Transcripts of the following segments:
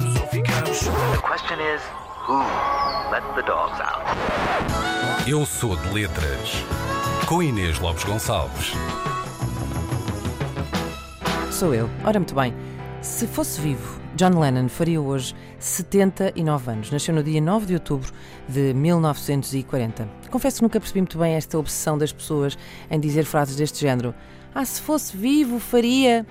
ou ficamos. The question is, who let the dogs out? Eu sou de letras. Com Inês Lopes Gonçalves. Sou eu. Ora, muito bem. Se fosse vivo, John Lennon faria hoje 79 anos. Nasceu no dia 9 de outubro de 1940. Confesso que nunca percebi muito bem esta obsessão das pessoas em dizer frases deste género. Ah, se fosse vivo, faria.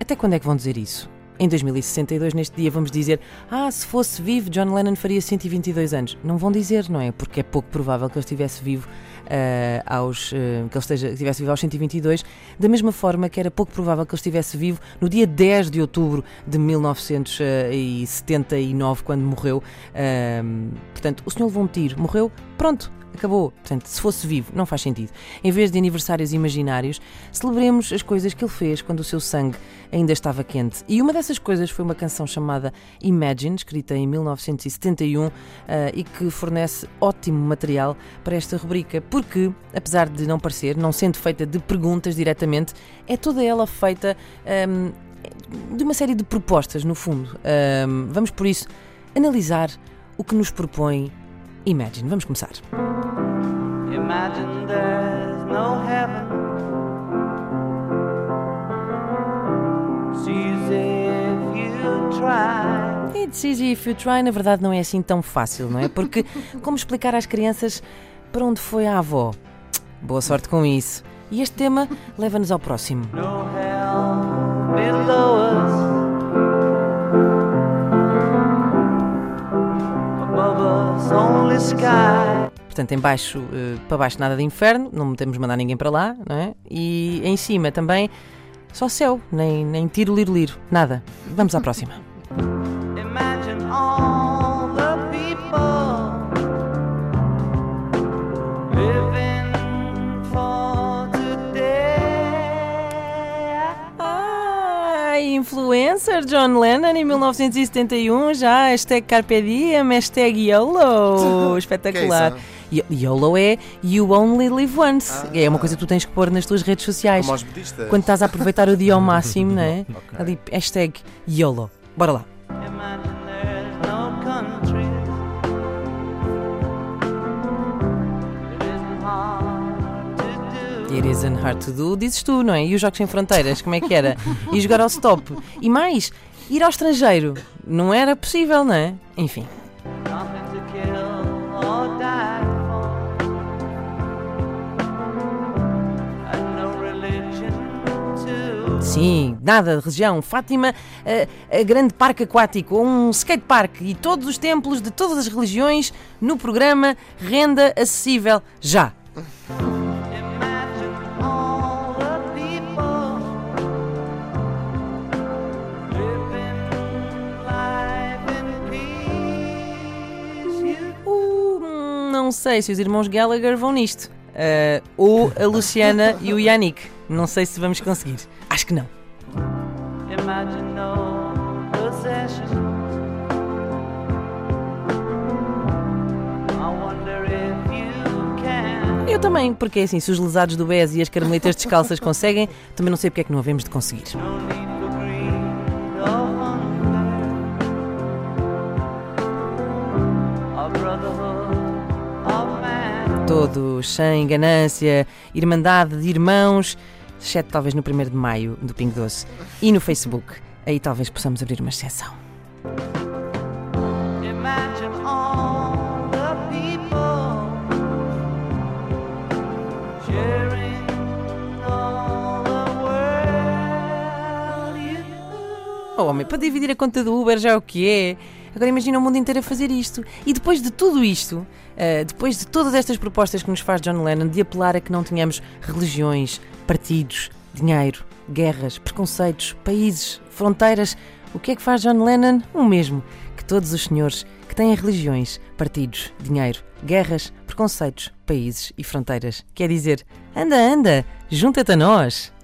Até quando é que vão dizer isso? Em 2062, neste dia, vamos dizer: Ah, se fosse vivo, John Lennon faria 122 anos. Não vão dizer, não é? Porque é pouco provável que ele estivesse vivo uh, aos. Uh, que ele esteja, estivesse vivo aos 122, da mesma forma que era pouco provável que ele estivesse vivo no dia 10 de outubro de 1979, quando morreu. Uh, portanto, o senhor levou um tiro, morreu, pronto, acabou. Portanto, se fosse vivo, não faz sentido. Em vez de aniversários imaginários, celebremos as coisas que ele fez quando o seu sangue ainda estava quente. E uma dessas coisas foi uma canção chamada Imagine, escrita em 1971 uh, e que fornece ótimo material para esta rubrica, porque, apesar de não parecer, não sendo feita de perguntas diretamente, é toda ela feita um, de uma série de propostas, no fundo. Um, vamos, por isso, analisar o que nos propõe Imagine. Vamos começar. Imagine there's no heaven. It's easy if you try. It's easy if you try, na verdade, não é assim tão fácil, não é? Porque como explicar às crianças para onde foi a avó? Boa sorte com isso. E este tema leva-nos ao próximo. No hell below us. Portanto, em baixo, uh, para baixo nada de inferno, não temos mandar ninguém para lá, não é? E em cima também só céu, nem, nem tiro, liro, liro, nada. Vamos à próxima. influencer John Lennon em 1971 já, hashtag Carpe Diem, hashtag YOLO, espetacular. YOLO é You Only Live Once. Ah, é uma coisa que tu tens que pôr nas tuas redes sociais. Como budistas. Quando estás a aproveitar o dia ao máximo, não é? okay. Ali, hashtag YOLO. Bora lá. It isn't hard to do, dizes tu, não é? E os Jogos Sem Fronteiras, como é que era? E jogar ao stop. E mais, ir ao estrangeiro. Não era possível, não é? Enfim. Sim, nada de região. Fátima, a, a, grande parque aquático, um skatepark e todos os templos de todas as religiões no programa Renda Acessível já. não sei se os irmãos Gallagher vão nisto. Uh, ou a Luciana e o Yannick. Não sei se vamos conseguir. Acho que não. Eu também, porque é assim, se os lesados do BES e as carmelitas descalças conseguem, também não sei porque é que não havemos de conseguir. Todos, sem ganância, irmandade de irmãos, exceto talvez no 1 de maio do Pingo Doce e no Facebook. Aí talvez possamos abrir uma exceção. Oh, homem, para dividir a conta do Uber já é o que é. Agora imagina o mundo inteiro a fazer isto. E depois de tudo isto, uh, depois de todas estas propostas que nos faz John Lennon de apelar a que não tenhamos religiões, partidos, dinheiro, guerras, preconceitos, países, fronteiras, o que é que faz John Lennon? O mesmo que todos os senhores que têm religiões, partidos, dinheiro, guerras, preconceitos, países e fronteiras. Quer dizer, anda, anda, junta-te a nós.